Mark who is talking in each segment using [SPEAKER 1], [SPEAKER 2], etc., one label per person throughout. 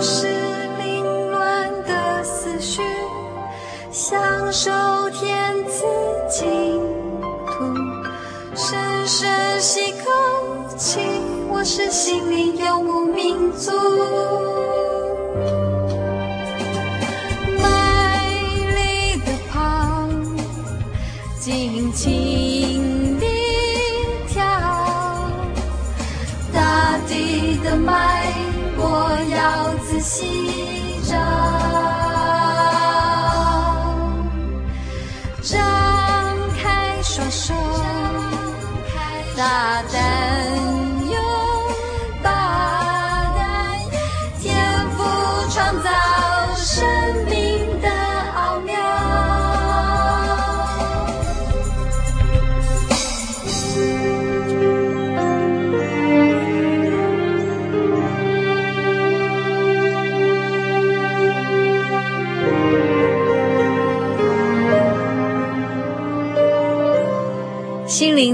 [SPEAKER 1] 是凌乱的思绪，享受天赐净土，深深吸口气，我是心灵游牧民族。要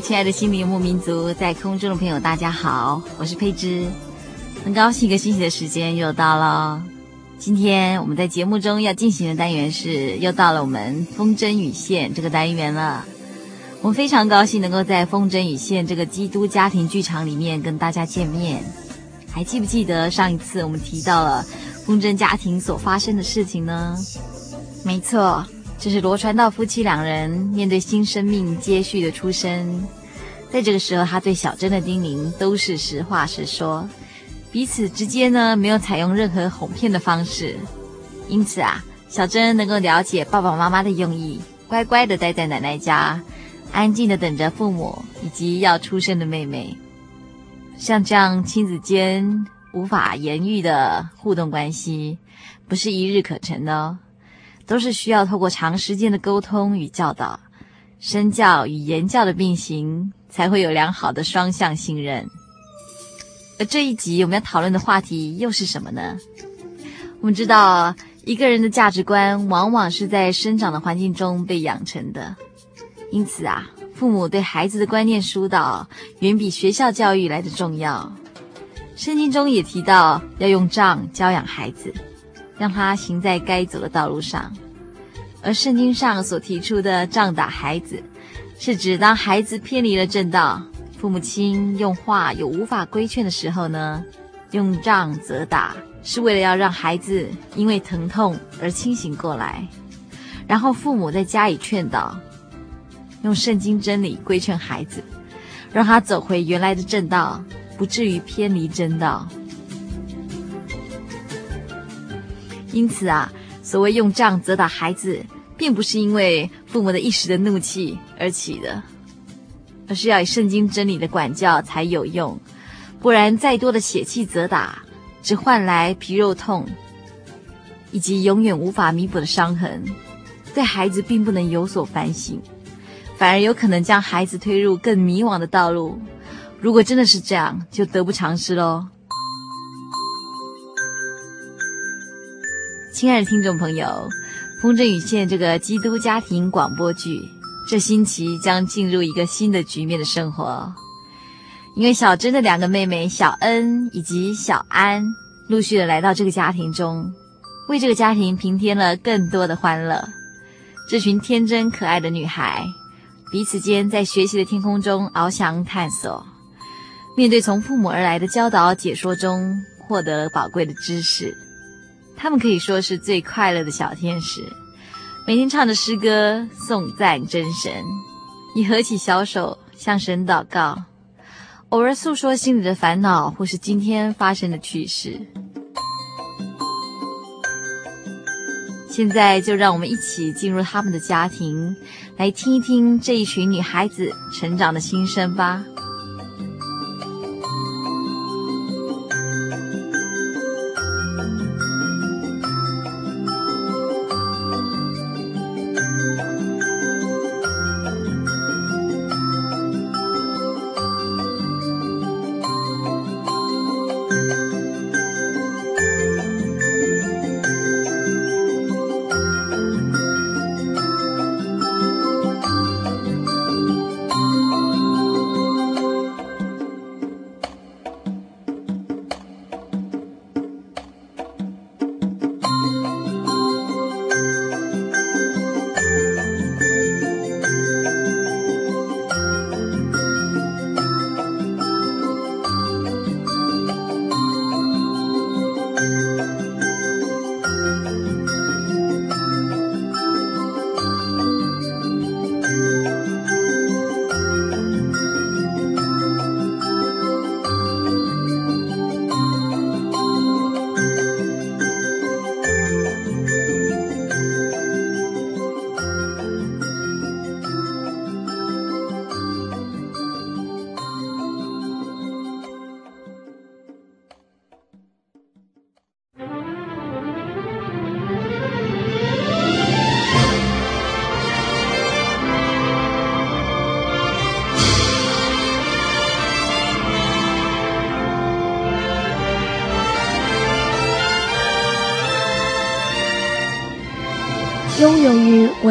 [SPEAKER 2] 亲爱的心灵游牧民族，在空中的朋友，大家好，我是佩芝，很高兴一个星期的时间又到了。今天我们在节目中要进行的单元是，又到了我们风筝与线这个单元了。我们非常高兴能够在风筝与线这个基督家庭剧场里面跟大家见面。还记不记得上一次我们提到了风筝家庭所发生的事情呢？没错。这是罗传道夫妻两人面对新生命接续的出生，在这个时候，他对小珍的叮咛都是实话实说，彼此之间呢没有采用任何哄骗的方式，因此啊，小珍能够了解爸爸妈妈的用意，乖乖地待在奶奶家，安静地等着父母以及要出生的妹妹。像这样亲子间无法言喻的互动关系，不是一日可成的哦。都是需要透过长时间的沟通与教导，身教与言教的并行，才会有良好的双向信任。而这一集我们要讨论的话题又是什么呢？我们知道，一个人的价值观往往是在生长的环境中被养成的，因此啊，父母对孩子的观念疏导远比学校教育来的重要。圣经中也提到要用杖教养孩子。让他行在该走的道路上，而圣经上所提出的杖打孩子，是指当孩子偏离了正道，父母亲用话有无法规劝的时候呢，用杖责打，是为了要让孩子因为疼痛而清醒过来，然后父母再加以劝导，用圣经真理规劝孩子，让他走回原来的正道，不至于偏离正道。因此啊，所谓用杖责打孩子，并不是因为父母的一时的怒气而起的，而是要以圣经真理的管教才有用。不然，再多的血气责打，只换来皮肉痛，以及永远无法弥补的伤痕，对孩子并不能有所反省，反而有可能将孩子推入更迷惘的道路。如果真的是这样，就得不偿失喽。亲爱的听众朋友，《风筝与线》这个基督家庭广播剧，这星期将进入一个新的局面的生活。因为小珍的两个妹妹小恩以及小安陆续的来到这个家庭中，为这个家庭平添了更多的欢乐。这群天真可爱的女孩，彼此间在学习的天空中翱翔探索，面对从父母而来的教导解说中，获得宝贵的知识。他们可以说是最快乐的小天使，每天唱着诗歌颂赞真神，以合起小手向神祷告。偶尔诉说心里的烦恼，或是今天发生的趣事。现在就让我们一起进入他们的家庭，来听一听这一群女孩子成长的心声吧。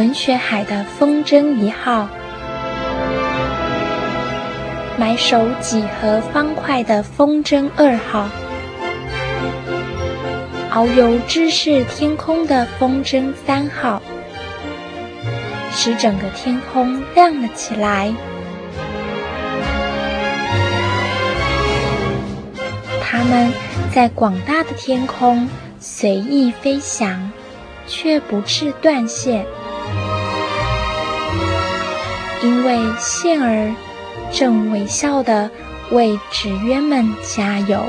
[SPEAKER 3] 文学海的风筝一号，埋首几何方块的风筝二号，遨游知识天空的风筝三号，使整个天空亮了起来。它们在广大的天空随意飞翔。却不致断线，因为线儿正微笑的为纸鸢们加油。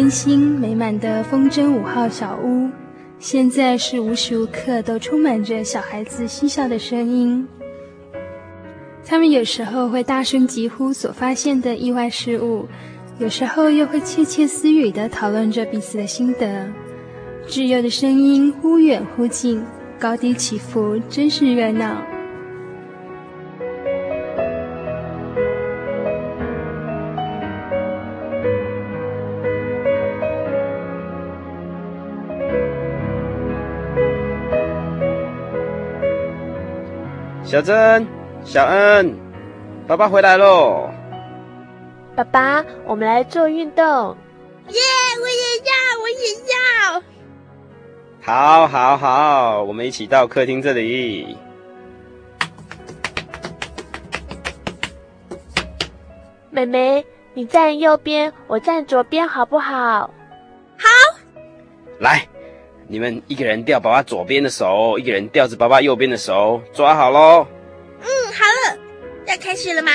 [SPEAKER 4] 温馨美满的风筝五号小屋，现在是无时无刻都充满着小孩子嬉笑的声音。他们有时候会大声疾呼所发现的意外事物，有时候又会窃窃私语地讨论着彼此的心得。稚幼的声音忽远忽近，高低起伏，真是热闹。
[SPEAKER 5] 小珍、小恩，爸爸回来喽！
[SPEAKER 6] 爸爸，我们来做运动。
[SPEAKER 7] 耶！Yeah, 我也要，我也要。
[SPEAKER 5] 好，好，好，我们一起到客厅这里。
[SPEAKER 6] 妹妹，你站右边，我站左边，好不好？
[SPEAKER 7] 好。
[SPEAKER 5] 来。你们一个人吊爸爸左边的手，一个人吊着爸爸右边的手，抓好喽。
[SPEAKER 7] 嗯，好了，要开始了吗？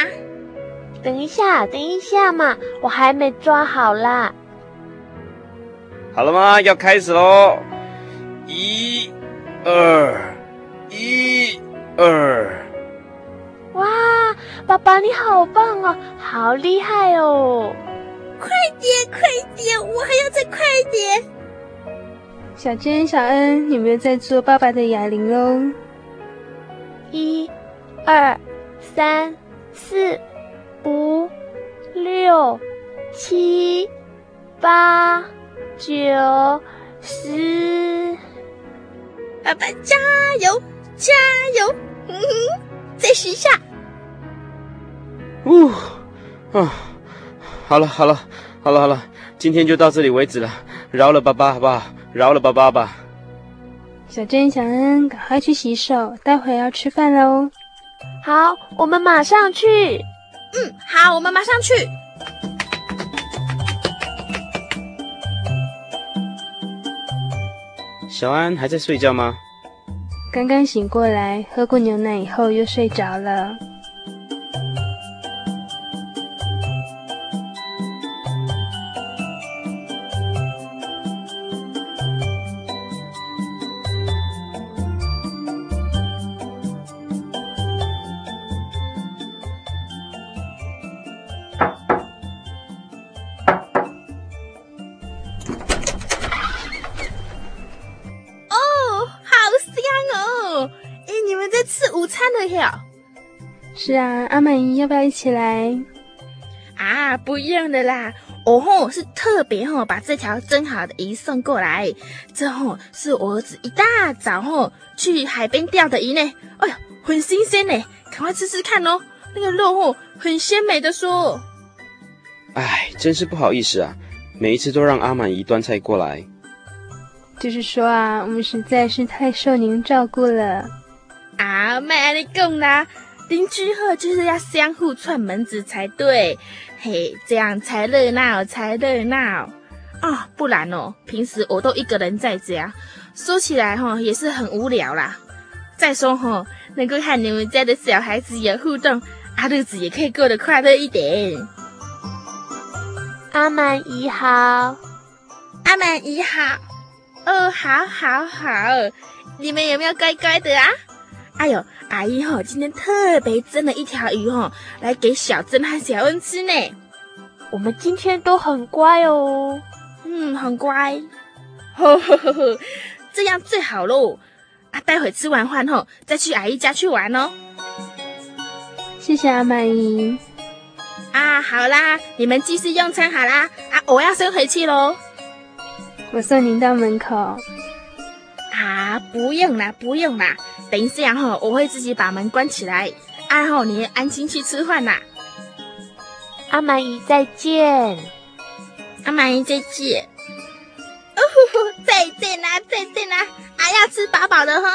[SPEAKER 6] 等一下，等一下嘛，我还没抓好啦。
[SPEAKER 5] 好了吗？要开始喽！一、二，一、二。
[SPEAKER 6] 哇，爸爸你好棒哦，好厉害哦！
[SPEAKER 7] 快点，快点，我还要再快一点。
[SPEAKER 4] 小珍、小恩，你们在做爸爸的哑铃喽！
[SPEAKER 6] 一、二、三、四、五、六、七、八、九、十。
[SPEAKER 7] 爸爸加油，加油！嗯哼，再试一下。
[SPEAKER 5] 呜，啊，好了好了好了好了，今天就到这里为止了，饶了爸爸好不好？饶了爸爸吧。
[SPEAKER 4] 小珍、小恩，赶快去洗手，待会要吃饭喽。
[SPEAKER 6] 好，我们马上去。
[SPEAKER 7] 嗯，好，我们马上去。
[SPEAKER 5] 小安还在睡觉吗？
[SPEAKER 4] 刚刚醒过来，喝过牛奶以后又睡着了。是啊，阿满姨要不要一起来？
[SPEAKER 7] 啊，不用的啦，我吼是特别吼把这条蒸好的鱼送过来，这吼是我儿子一大早吼去海边钓的鱼呢，哎呀，很新鲜呢，赶快吃吃看哦，那个肉吼很鲜美的说。
[SPEAKER 5] 哎，真是不好意思啊，每一次都让阿满姨端菜过来。
[SPEAKER 4] 就是说啊，我们实在是太受您照顾了。
[SPEAKER 7] 啊，麦你讲啦。邻居后就是要相互串门子才对，嘿，这样才热闹，才热闹啊！不然哦，平时我都一个人在家，说起来哈也是很无聊啦。再说哈，能够和你们家的小孩子有互动，啊，日子也可以过得快乐一点。
[SPEAKER 6] 阿满姨好，
[SPEAKER 7] 阿满姨好，哦，好，好，好，你们有没有乖乖的啊？哎呦！阿姨吼，今天特别蒸了一条鱼吼，来给小珍和小恩吃呢。
[SPEAKER 6] 我们今天都很乖哦，
[SPEAKER 7] 嗯，很乖，呵呵呵呵，这样最好喽。啊，待会吃完饭后再去阿姨家去玩哦。
[SPEAKER 4] 谢谢阿满姨。
[SPEAKER 7] 啊，好啦，你们继续用餐好啦。啊，我要先回去喽。
[SPEAKER 4] 我送您到门口。
[SPEAKER 7] 啊，不用啦，不用啦。等一下哈，我会自己把门关起来，然后你安心去吃饭啦。
[SPEAKER 6] 阿满姨再见，
[SPEAKER 7] 阿满姨再见，哦呼呼，再见啦，再见啦，啊要吃饱饱的哈。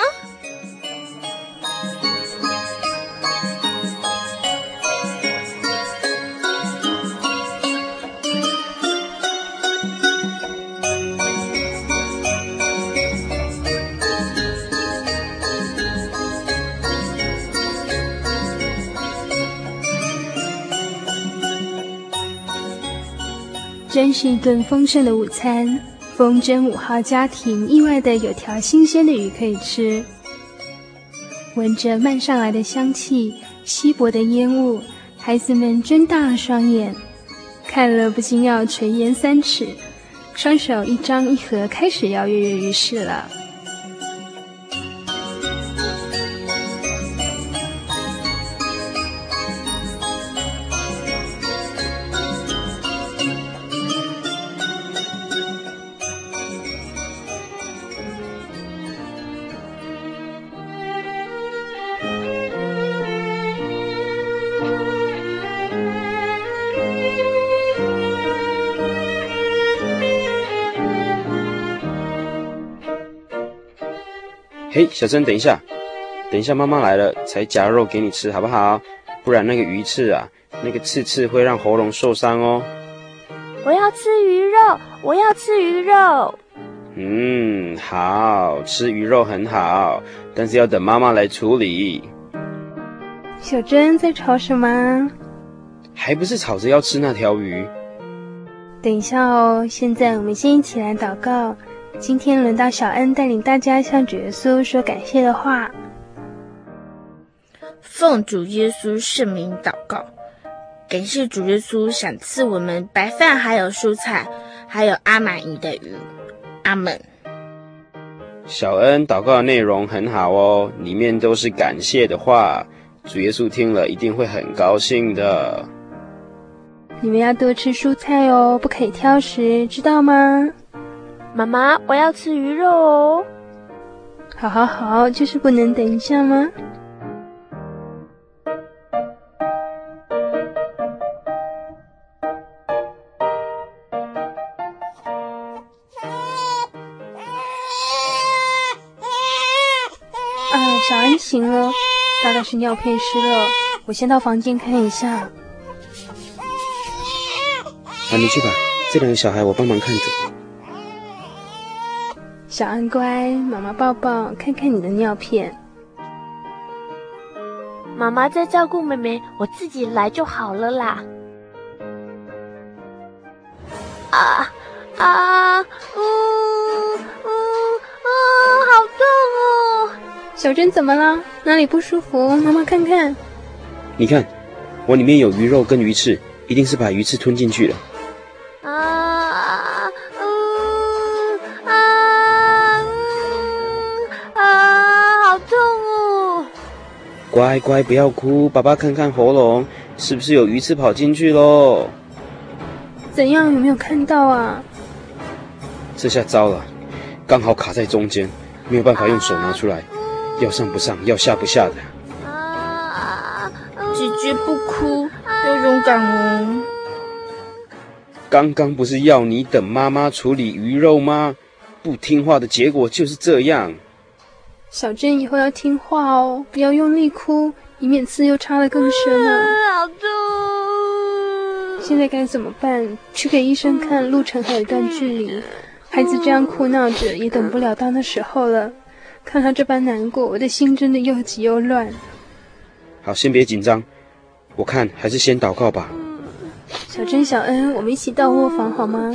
[SPEAKER 4] 真是一顿丰盛的午餐，风筝五号家庭意外的有条新鲜的鱼可以吃。闻着漫上来的香气，稀薄的烟雾，孩子们睁大了双眼，看了不禁要垂涎三尺，双手一张一合，开始要跃跃欲试了。
[SPEAKER 5] 嘿，小珍，等一下，等一下，妈妈来了才夹肉给你吃，好不好？不然那个鱼刺啊，那个刺刺会让喉咙受伤哦。
[SPEAKER 6] 我要吃鱼肉，我要吃鱼肉。
[SPEAKER 5] 嗯，好，吃鱼肉很好，但是要等妈妈来处理。
[SPEAKER 4] 小珍在吵什么？
[SPEAKER 5] 还不是吵着要吃那条鱼。
[SPEAKER 4] 等一下哦，现在我们先一起来祷告。今天轮到小恩带领大家向主耶稣说感谢的话。
[SPEAKER 7] 奉主耶稣圣名祷告，感谢主耶稣赏赐我们白饭，还有蔬菜，还有阿玛尼的鱼。阿门。
[SPEAKER 5] 小恩祷告的内容很好哦，里面都是感谢的话。主耶稣听了一定会很高兴的。
[SPEAKER 4] 你们要多吃蔬菜哦，不可以挑食，知道吗？
[SPEAKER 6] 妈妈，我要吃鱼肉哦。
[SPEAKER 4] 好好好，就是不能等一下吗？啊，小安醒了，大概是尿片湿了，我先到房间看一下。
[SPEAKER 5] 啊，你去吧，这两个小孩我帮忙看着。
[SPEAKER 4] 小安乖，妈妈抱抱，看看你的尿片。
[SPEAKER 6] 妈妈在照顾妹妹，我自己来就好了啦。啊啊，呜呜啊，好痛哦！
[SPEAKER 4] 小珍怎么了？哪里不舒服？妈妈看看。
[SPEAKER 5] 你看，我里面有鱼肉跟鱼刺，一定是把鱼刺吞进去了。乖乖，不要哭，爸爸看看喉咙，是不是有鱼刺跑进去喽？
[SPEAKER 4] 怎样？有没有看到啊？
[SPEAKER 5] 这下糟了，刚好卡在中间，没有办法用手拿出来，要上不上，要下不下的。
[SPEAKER 7] 姐姐不哭，要勇敢哦。
[SPEAKER 5] 刚刚不是要你等妈妈处理鱼肉吗？不听话的结果就是这样。
[SPEAKER 4] 小珍以后要听话哦，不要用力哭，以免刺又插得更深了。
[SPEAKER 6] 好痛！
[SPEAKER 4] 现在该怎么办？去给医生看，路程还有一段距离。孩子这样哭闹着，也等不了到那时候了。看他这般难过，我的心真的又急又乱。
[SPEAKER 5] 好，先别紧张，我看还是先祷告吧。
[SPEAKER 4] 小珍、小恩，我们一起到卧房好吗？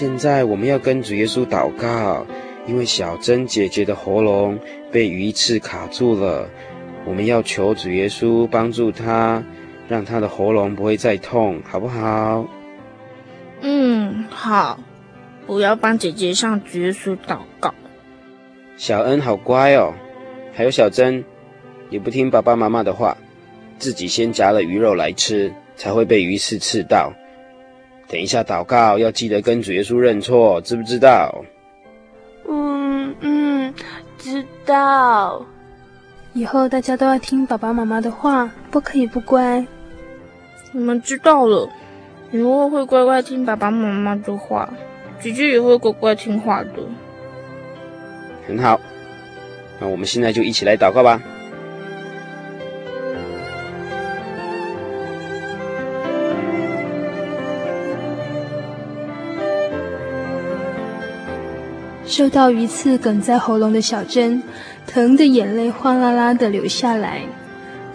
[SPEAKER 5] 现在我们要跟主耶稣祷告，因为小珍姐姐的喉咙被鱼刺卡住了，我们要求主耶稣帮助她，让她的喉咙不会再痛，好不好？
[SPEAKER 7] 嗯，好，我要帮姐姐向主耶稣祷告。
[SPEAKER 5] 小恩好乖哦，还有小珍，也不听爸爸妈妈的话，自己先夹了鱼肉来吃，才会被鱼刺刺到。等一下祷告要记得跟主耶稣认错，知不知道？
[SPEAKER 6] 嗯嗯，知道。
[SPEAKER 4] 以后大家都要听爸爸妈妈的话，不可以不乖。
[SPEAKER 7] 你们知道了，以后会乖乖听爸爸妈妈的话，姐姐也会乖乖听话的。
[SPEAKER 5] 很好，那我们现在就一起来祷告吧。
[SPEAKER 4] 受到鱼刺梗在喉咙的小珍，疼得眼泪哗啦啦的流下来。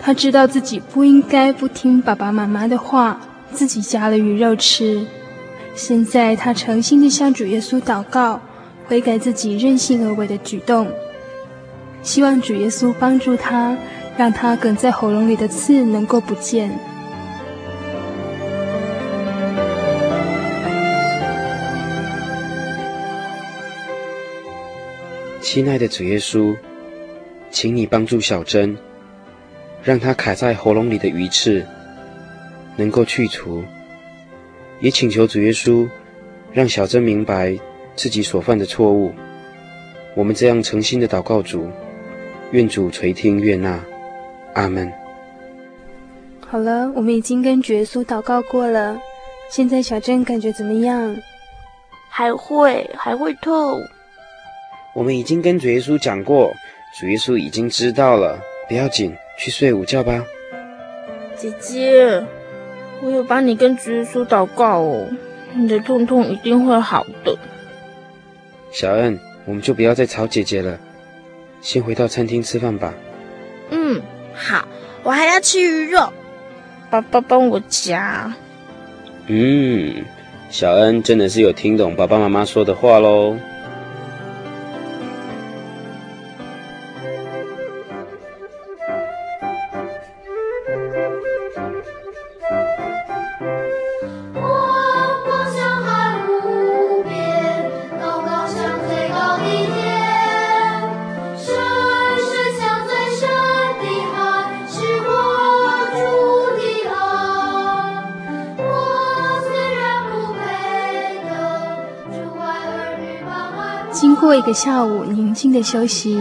[SPEAKER 4] 她知道自己不应该不听爸爸妈妈的话，自己夹了鱼肉吃。现在她诚心地向主耶稣祷告，悔改自己任性而为的举动，希望主耶稣帮助她，让她梗在喉咙里的刺能够不见。
[SPEAKER 5] 亲爱的主耶稣，请你帮助小珍，让她卡在喉咙里的鱼刺能够去除。也请求主耶稣，让小珍明白自己所犯的错误。我们这样诚心的祷告主，愿主垂听悦纳。阿门。
[SPEAKER 4] 好了，我们已经跟主耶稣祷告过了。现在小珍感觉怎么样？
[SPEAKER 6] 还会，还会痛。
[SPEAKER 5] 我们已经跟主耶稣讲过，主耶稣已经知道了，不要紧，去睡午觉吧。
[SPEAKER 7] 姐姐，我有帮你跟主耶稣祷告哦，你的痛痛一定会好的。
[SPEAKER 5] 小恩，我们就不要再吵姐姐了，先回到餐厅吃饭吧。
[SPEAKER 7] 嗯，好，我还要吃鱼肉，爸爸帮我夹。
[SPEAKER 5] 嗯，小恩真的是有听懂爸爸妈妈说的话喽。
[SPEAKER 8] 过一个下午宁静的休息，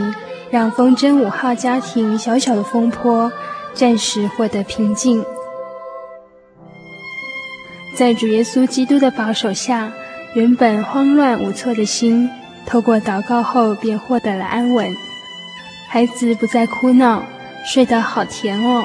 [SPEAKER 8] 让风筝五号家庭小小的风波暂时获得平静。在主耶稣基督的保守下，原本慌乱无措的心，透过祷告后便获得了安稳。孩子不再哭闹，睡得好甜哦。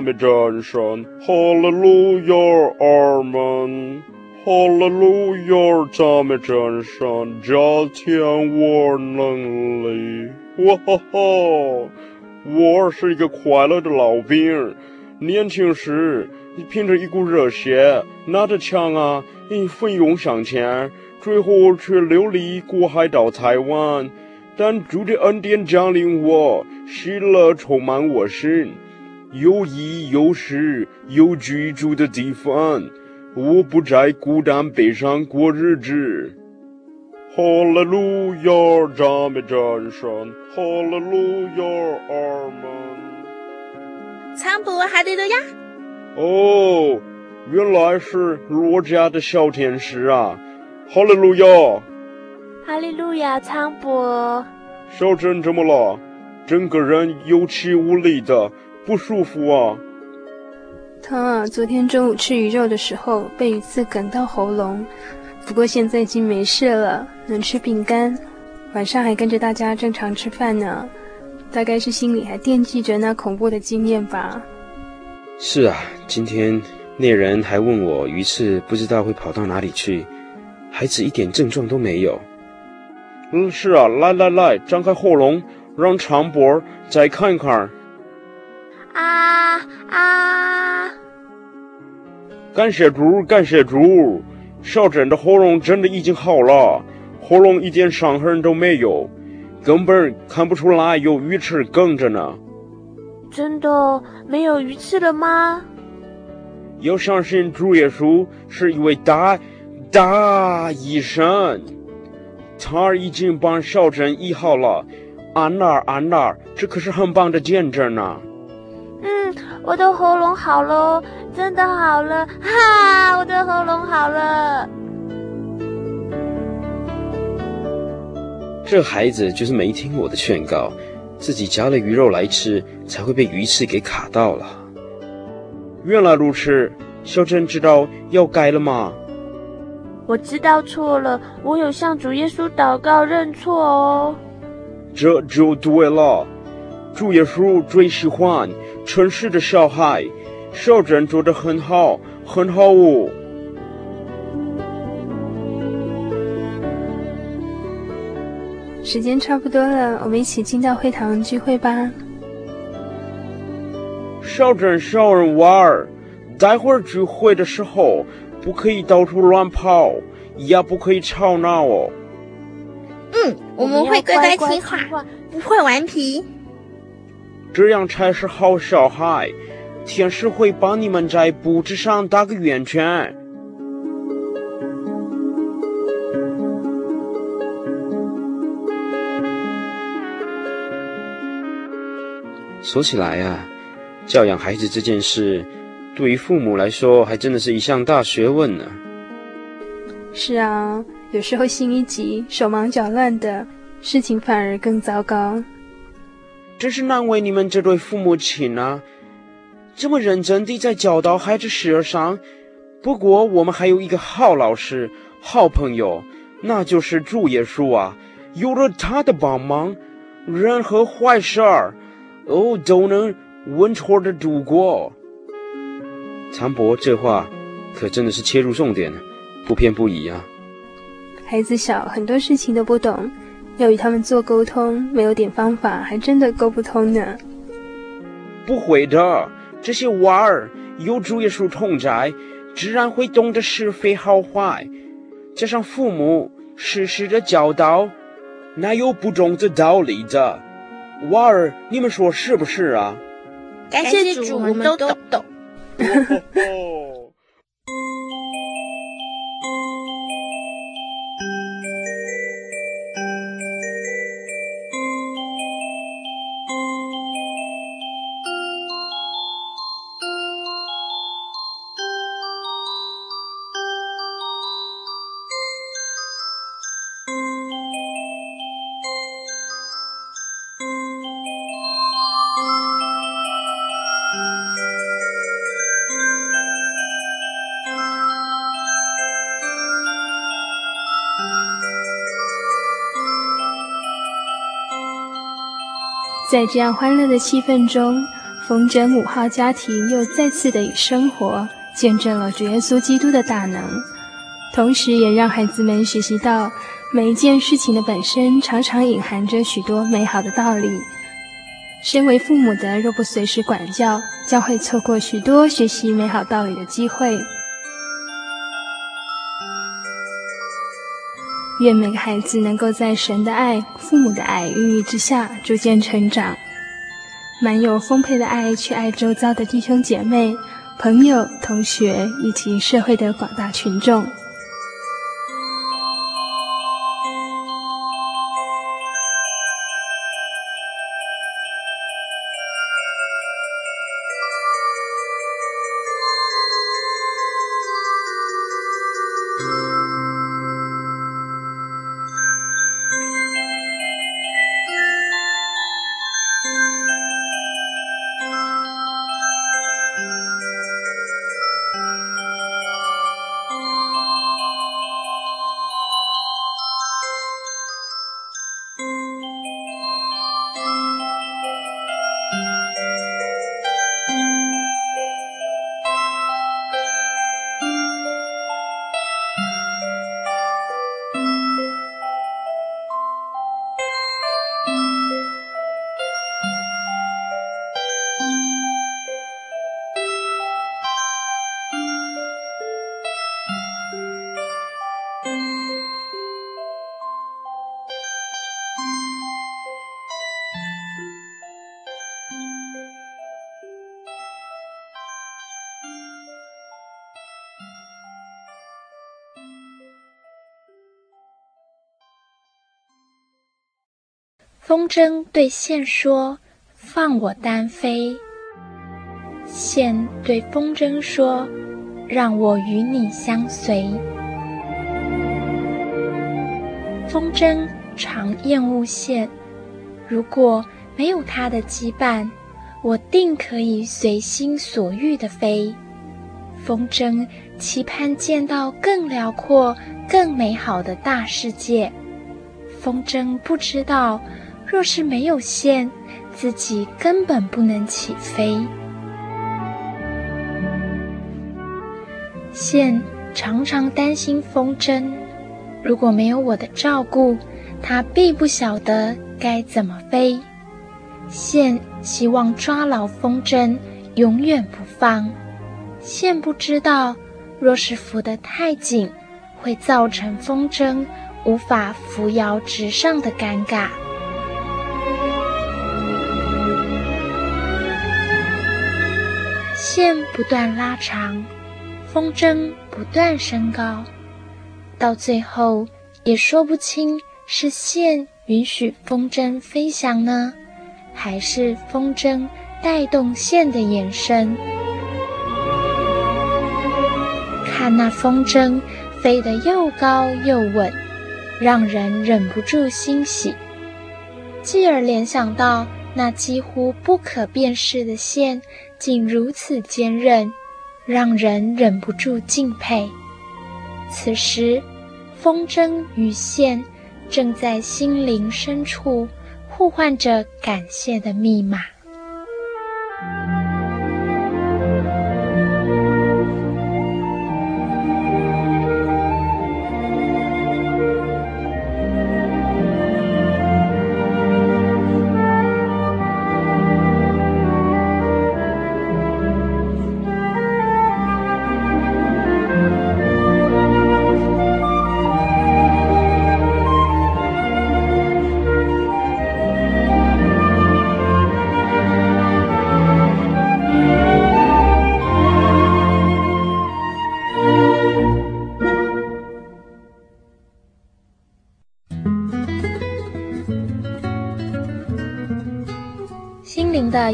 [SPEAKER 9] 亚，赞美真神！哈利路亚，阿门！哈利路亚，赞美真神！加添我能力！哇哈哈！我是一个快乐的老兵。年轻时，凭着一股热血，拿着枪啊，奋勇向前，最后却流离过海到台湾。但主的恩典降临我，喜乐充满我心，有衣有食有居住的地方，我不再孤单悲伤过日子。哈利路亚，赞美真神！哈利路亚，阿门。
[SPEAKER 7] 仓伯，哈利路亚。
[SPEAKER 9] 哦，原来是罗家的小天使啊！哈利路亚。
[SPEAKER 6] 哈利路亚，仓伯。
[SPEAKER 9] 小珍怎么了？整个人有气无力的，不舒服啊。
[SPEAKER 4] 他啊，昨天中午吃鱼肉的时候被鱼刺梗到喉咙，不过现在已经没事了，能吃饼干，晚上还跟着大家正常吃饭呢。大概是心里还惦记着那恐怖的经验吧。
[SPEAKER 5] 是啊，今天那人还问我鱼刺不知道会跑到哪里去，孩子一点症状都没有。
[SPEAKER 9] 嗯，是啊，来来来，张开喉咙，让长脖再看看。
[SPEAKER 6] 啊啊！
[SPEAKER 9] 感谢主，感谢主，小珍的喉咙真的已经好了，喉咙一点伤痕都没有，根本看不出来有鱼刺梗着呢。
[SPEAKER 6] 真的没有鱼刺了吗？
[SPEAKER 9] 要相信主耶稣是一位大大医生。他已经帮小珍医好了，安娜，安娜，这可是很棒的见证呢。
[SPEAKER 6] 嗯，我的喉咙好了，真的好了，哈，我的喉咙好了。
[SPEAKER 5] 这孩子就是没听我的劝告，自己夹了鱼肉来吃，才会被鱼刺给卡到了。
[SPEAKER 9] 原来如此，小珍知道要改了吗？
[SPEAKER 6] 我知道错了，我有向主耶稣祷告认错哦。
[SPEAKER 9] 这就对了，主耶稣最喜欢诚实的小孩，小珍做的很好，很好哦。
[SPEAKER 4] 时间差不多了，我们一起进到会堂聚会吧。
[SPEAKER 9] 小珍，小人玩儿，待会儿聚会的时候。不可以到处乱跑，也不可以吵闹哦。
[SPEAKER 7] 嗯，我们会乖乖听话，不会顽皮。
[SPEAKER 9] 这样才是好小孩。天使会帮你们在布子上打个圆圈。
[SPEAKER 5] 说起来啊，教养孩子这件事。对于父母来说，还真的是一项大学问呢。
[SPEAKER 4] 是啊，有时候心一急，手忙脚乱的，事情反而更糟糕。
[SPEAKER 9] 真是难为你们这对父母亲啊，这么认真地在教导孩子事上。不过我们还有一个好老师、好朋友，那就是主耶稣啊。有了他的帮忙，任何坏事儿哦都能稳妥地度过。
[SPEAKER 5] 长伯这话可真的是切入重点，不偏不倚啊。
[SPEAKER 4] 孩子小，很多事情都不懂，要与他们做沟通，没有点方法，还真的沟不通呢。
[SPEAKER 9] 不会的，这些娃儿有主耶稣同在，自然会懂得是非好坏。加上父母时时的教导，
[SPEAKER 5] 哪有不懂这道理的？娃儿，你们说是不是啊？
[SPEAKER 7] 感谢主，我们都懂。
[SPEAKER 4] 在这样欢乐的气氛中，风筝五号家庭又再次的以生活见证了主耶稣基督的大能，同时也让孩子们学习到每一件事情的本身常常隐含着许多美好的道理。身为父母的若不随时管教，将会错过许多学习美好道理的机会。愿每个孩子能够在神的爱、父母的爱孕育之下逐渐成长，满有丰沛的爱去爱周遭的弟兄姐妹、朋友、同学以及社会的广大群众。
[SPEAKER 3] 风筝对线说：“放我单飞。”线对风筝说：“让我与你相随。”风筝常厌恶线，如果没有它的羁绊，我定可以随心所欲地飞。风筝期盼见到更辽阔、更美好的大世界。风筝不知道。若是没有线，自己根本不能起飞。线常常担心风筝，如果没有我的照顾，它必不晓得该怎么飞。线希望抓牢风筝，永远不放。线不知道，若是扶得太紧，会造成风筝无法扶摇直上的尴尬。线不断拉长，风筝不断升高，到最后也说不清是线允许风筝飞翔呢，还是风筝带动线的延伸。看那风筝飞得又高又稳，让人忍不住欣喜，继而联想到那几乎不可辨识的线。竟如此坚韧，让人忍不住敬佩。此时，风筝与线正在心灵深处互换着感谢的密码。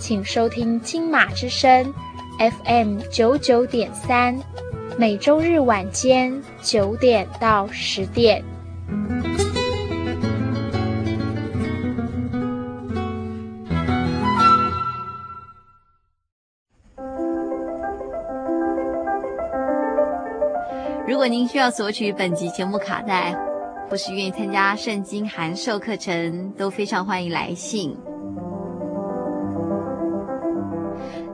[SPEAKER 3] 请收听金马之声 FM 九九点三。每周日晚间九点到十点。
[SPEAKER 2] 如果您需要索取本集节目卡带，或是愿意参加圣经函授课程，都非常欢迎来信。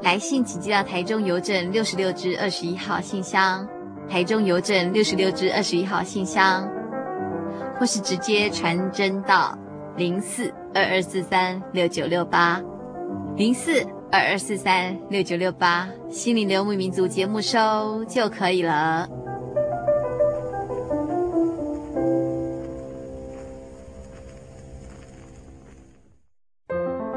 [SPEAKER 2] 来信请寄到台中邮政六十六支二十一号信箱，台中邮政六十六支二十一号信箱，或是直接传真到零四二二四三六九六八，零四二二四三六九六八，心灵流牧民族节目收就可以了。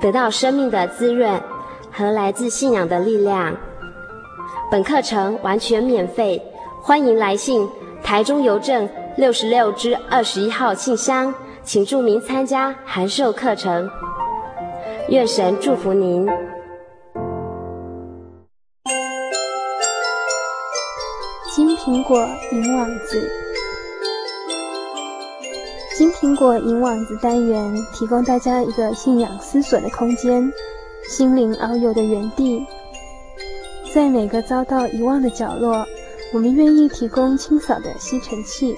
[SPEAKER 10] 得到生命的滋润和来自信仰的力量。本课程完全免费，欢迎来信台中邮政六十六支二十一号信箱，请注明参加函授课程。愿神祝福您。
[SPEAKER 4] 金苹果银网子。金苹果银网子单元提供大家一个信仰思索的空间，心灵遨游的园地。在每个遭到遗忘的角落，我们愿意提供清扫的吸尘器，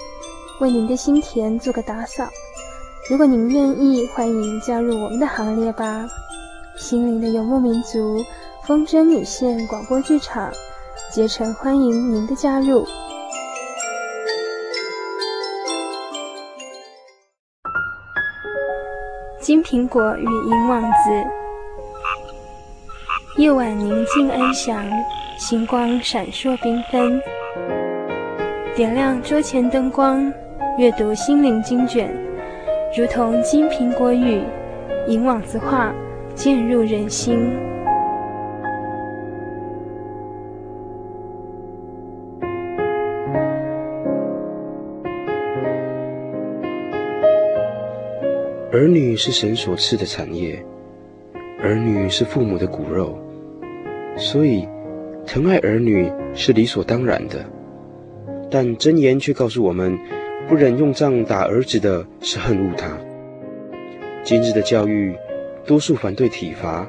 [SPEAKER 4] 为您的心田做个打扫。如果您愿意，欢迎加入我们的行列吧。心灵的游牧民族，风筝女线广播剧场，竭诚欢迎您的加入。金苹果与银网子，夜晚宁静安详，星光闪烁缤纷。点亮桌前灯光，阅读心灵经卷，如同金苹果语，银网子画，渐入人心。
[SPEAKER 5] 儿女是神所赐的产业，儿女是父母的骨肉，所以疼爱儿女是理所当然的。但箴言却告诉我们，不忍用杖打儿子的是恨恶他。今日的教育，多数反对体罚，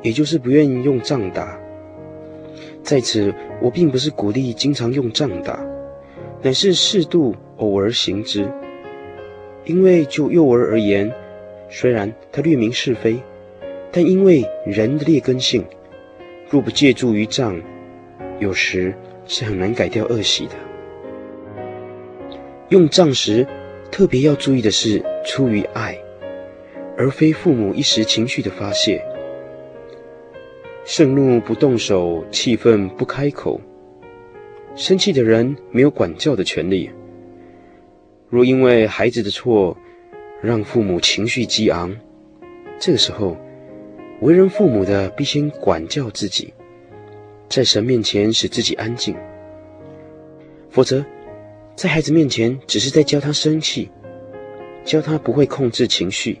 [SPEAKER 5] 也就是不愿意用杖打。在此，我并不是鼓励经常用杖打，乃是适度偶尔行之。因为就幼儿而言，虽然他略明是非，但因为人的劣根性，若不借助于杖，有时是很难改掉恶习的。用杖时，特别要注意的是出于爱，而非父母一时情绪的发泄。盛怒不动手，气愤不开口。生气的人没有管教的权利。若因为孩子的错，让父母情绪激昂，这个时候为人父母的必先管教自己，在神面前使自己安静，否则，在孩子面前只是在教他生气，教他不会控制情绪。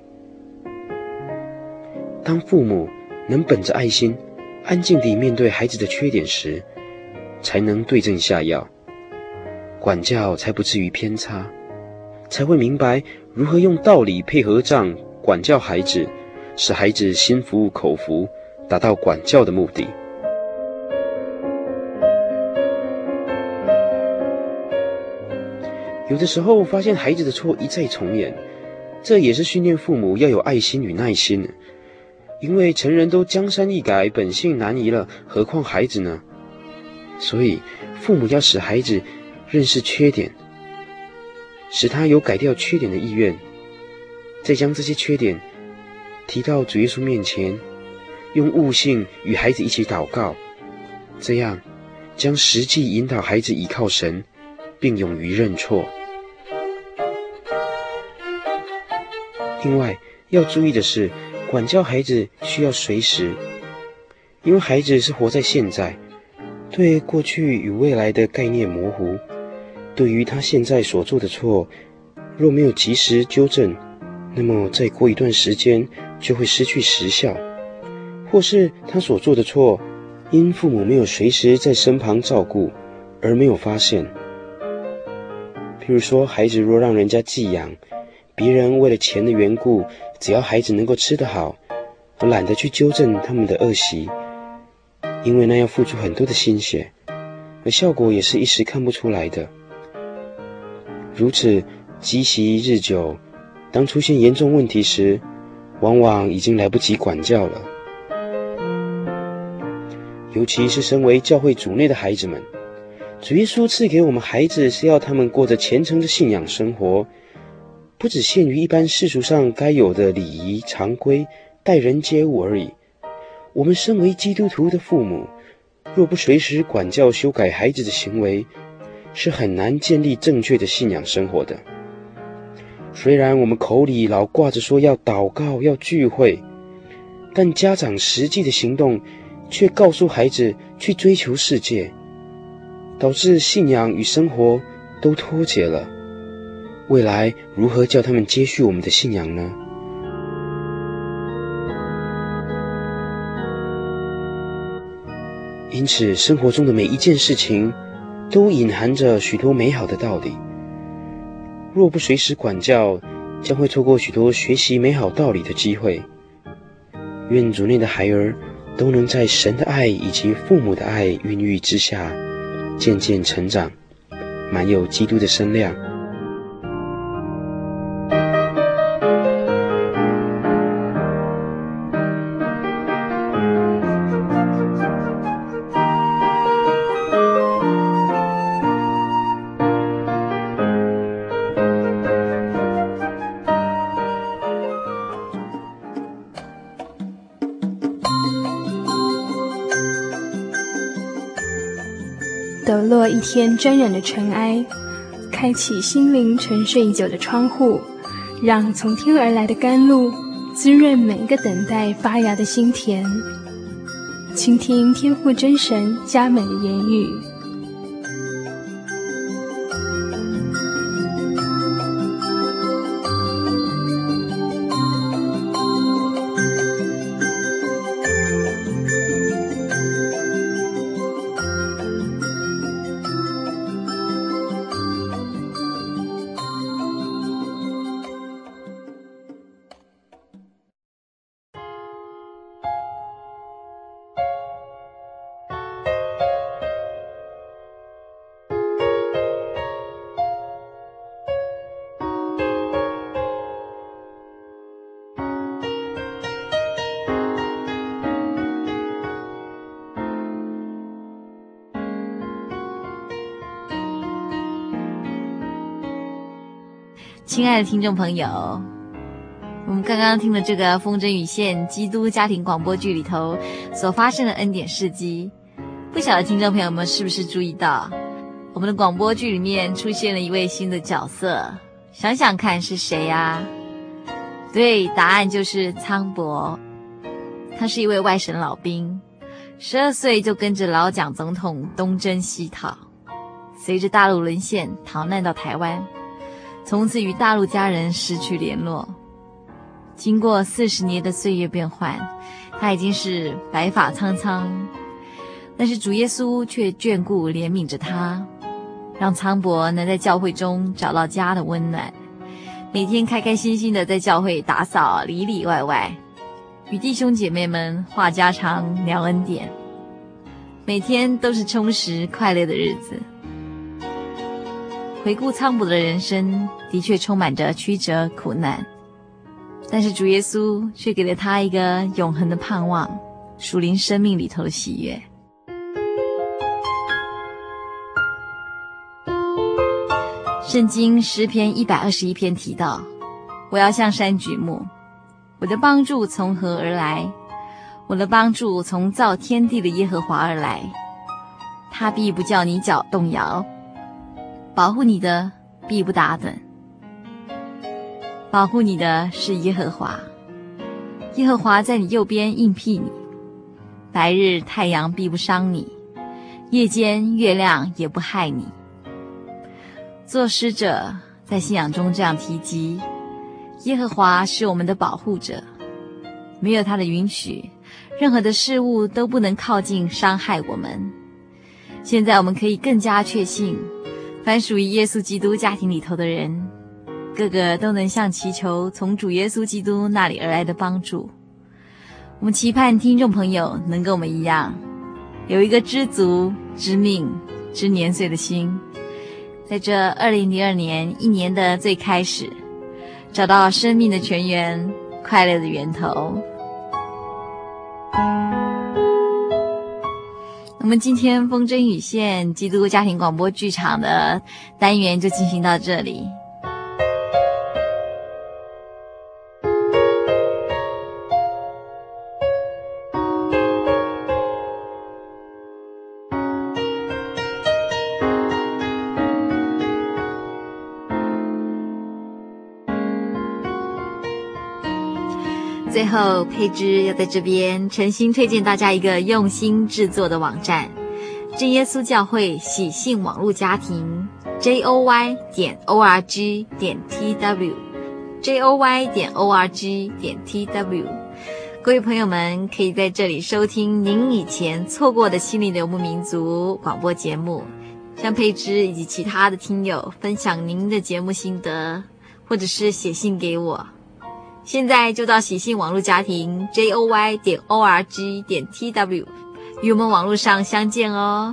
[SPEAKER 5] 当父母能本着爱心，安静地面对孩子的缺点时，才能对症下药，管教才不至于偏差，才会明白如何用道理配合杖管教孩子，使孩子心服口服，达到管教的目的。有的时候发现孩子的错一再重演，这也是训练父母要有爱心与耐心。因为成人都江山易改，本性难移了，何况孩子呢？所以父母要使孩子认识缺点，使他有改掉缺点的意愿，再将这些缺点提到主耶稣面前，用悟性与孩子一起祷告，这样将实际引导孩子倚靠神，并勇于认错。另外要注意的是，管教孩子需要随时，因为孩子是活在现在，对过去与未来的概念模糊。对于他现在所做的错，若没有及时纠正，那么再过一段时间就会失去时效；或是他所做的错，因父母没有随时在身旁照顾，而没有发现。譬如说，孩子若让人家寄养，别人为了钱的缘故。只要孩子能够吃得好，我懒得去纠正他们的恶习，因为那要付出很多的心血，而效果也是一时看不出来的。如此积习日久，当出现严重问题时，往往已经来不及管教了。尤其是身为教会主内的孩子们，主耶稣赐给我们孩子，是要他们过着虔诚的信仰生活。不只限于一般世俗上该有的礼仪常规、待人接物而已。我们身为基督徒的父母，若不随时管教修改孩子的行为，是很难建立正确的信仰生活的。虽然我们口里老挂着说要祷告、要聚会，但家长实际的行动却告诉孩子去追求世界，导致信仰与生活都脱节了。未来如何叫他们接续我们的信仰呢？因此，生活中的每一件事情都隐含着许多美好的道理。若不随时管教，将会错过许多学习美好道理的机会。愿主内的孩儿都能在神的爱以及父母的爱孕育之下，渐渐成长，满有基督的身量。
[SPEAKER 4] 天沾染的尘埃，开启心灵沉睡已久的窗户，让从天而来的甘露滋润每一个等待发芽的心田。倾听天父真神佳美的言语。
[SPEAKER 2] 亲爱的听众朋友，我们刚刚听了这个风筝与线基督家庭广播剧里头所发生的恩典事迹，不晓得听众朋友们是不是注意到，我们的广播剧里面出现了一位新的角色？想想看是谁呀？对，答案就是仓伯。他是一位外省老兵，十二岁就跟着老蒋总统东征西讨，随着大陆沦陷逃难到台湾，从此与大陆家人失去联络。经过四十年的岁月变换，他已经是白发苍苍，但是主耶稣却眷顾怜悯着他，让苍伯能在教会中找到家的温暖，每天开开心心的在教会打扫里里外外，与弟兄姐妹们话家常聊恩典，每天都是充实快乐的日子。回顾仓伯的人生，的确充满着曲折苦难。但是主耶稣却给了他一个永恒的盼望，属灵生命里头的喜悦。圣经诗篇一百二十一篇提到：“我要向山举目，我的帮助从何而来？我的帮助从造天地的耶和华而来。他必不叫你脚动摇，保护你的必不打盹。”保护你的是耶和华，耶和华在你右边应庇你，白日太阳必不伤你，夜间月亮也不害你。作诗者在信仰中这样提及：耶和华是我们的保护者，没有他的允许，任何的事物都不能靠近伤害我们。现在我们可以更加确信，凡属于耶稣基督家庭里头的人。个个都能向祈求从主耶稣基督那里而来的帮助。我们期盼听众朋友能跟我们一样，有一个知足、知命、知年岁的心，在这二零零二年一年的最开始，找到生命的泉源、快乐的源头。我们今天风筝与线基督家庭广播剧场的单元就进行到这里。后，佩芝要在这边诚心推荐大家一个用心制作的网站——真耶稣教会喜信网络家庭 （joy 点 org 点 tw），joy 点 org 点 tw。各位朋友们可以在这里收听您以前错过的《心灵的游牧民族》广播节目，向佩芝以及其他的听友分享您的节目心得，或者是写信给我。现在就到喜信网络家庭 joy 点 org 点 tw，与我们网络上相见哦。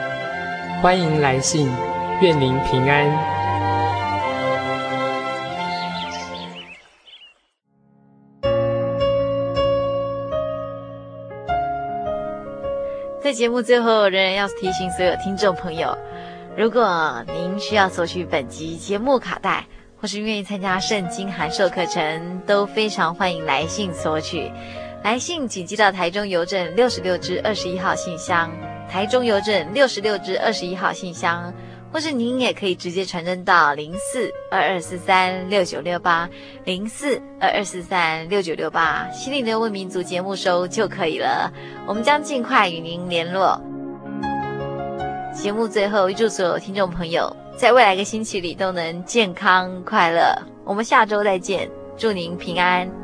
[SPEAKER 11] 欢迎来信，愿您平安。
[SPEAKER 1] 在节目最后，仍然要提醒所有听众朋友，如果您需要索取本集节目卡带，或是愿意参加圣经函授课程，都非常欢迎来信索取。来信请寄到台中邮政六十六支二十一号信箱。台中邮政六十六至二十一号信箱，或是您也可以直接传真到零四二二四三六九六八零四二二四三六九六八，心灵的游牧民族节目收就可以了。我们将尽快与您联络。节目最后，预祝所有听众朋友在未来一个星期里都能健康快乐。我们下周再见，祝您平安。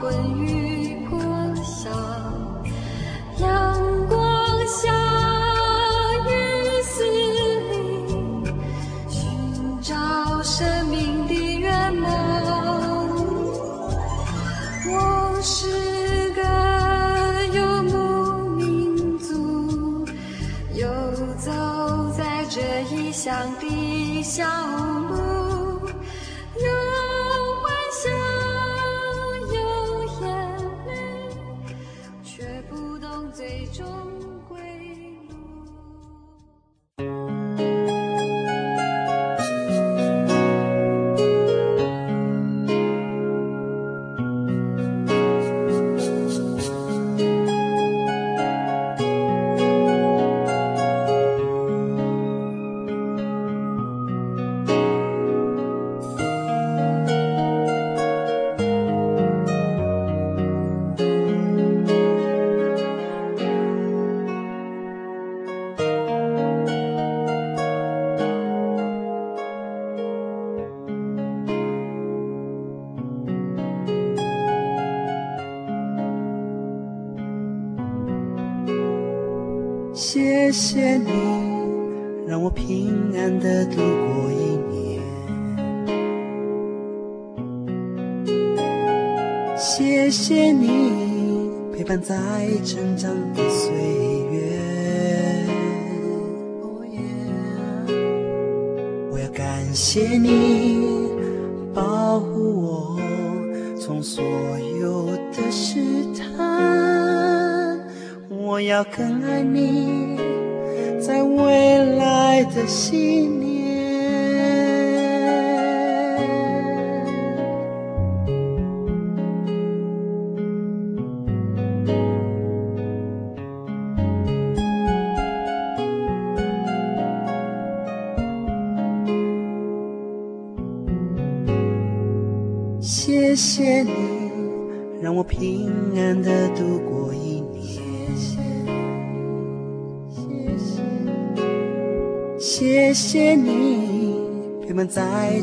[SPEAKER 12] 风雨破晓，阳光下，雨丝里，寻找生命的圆梦。我是个游牧民族，游走在这异乡的小路。要更爱你，在未来的心里。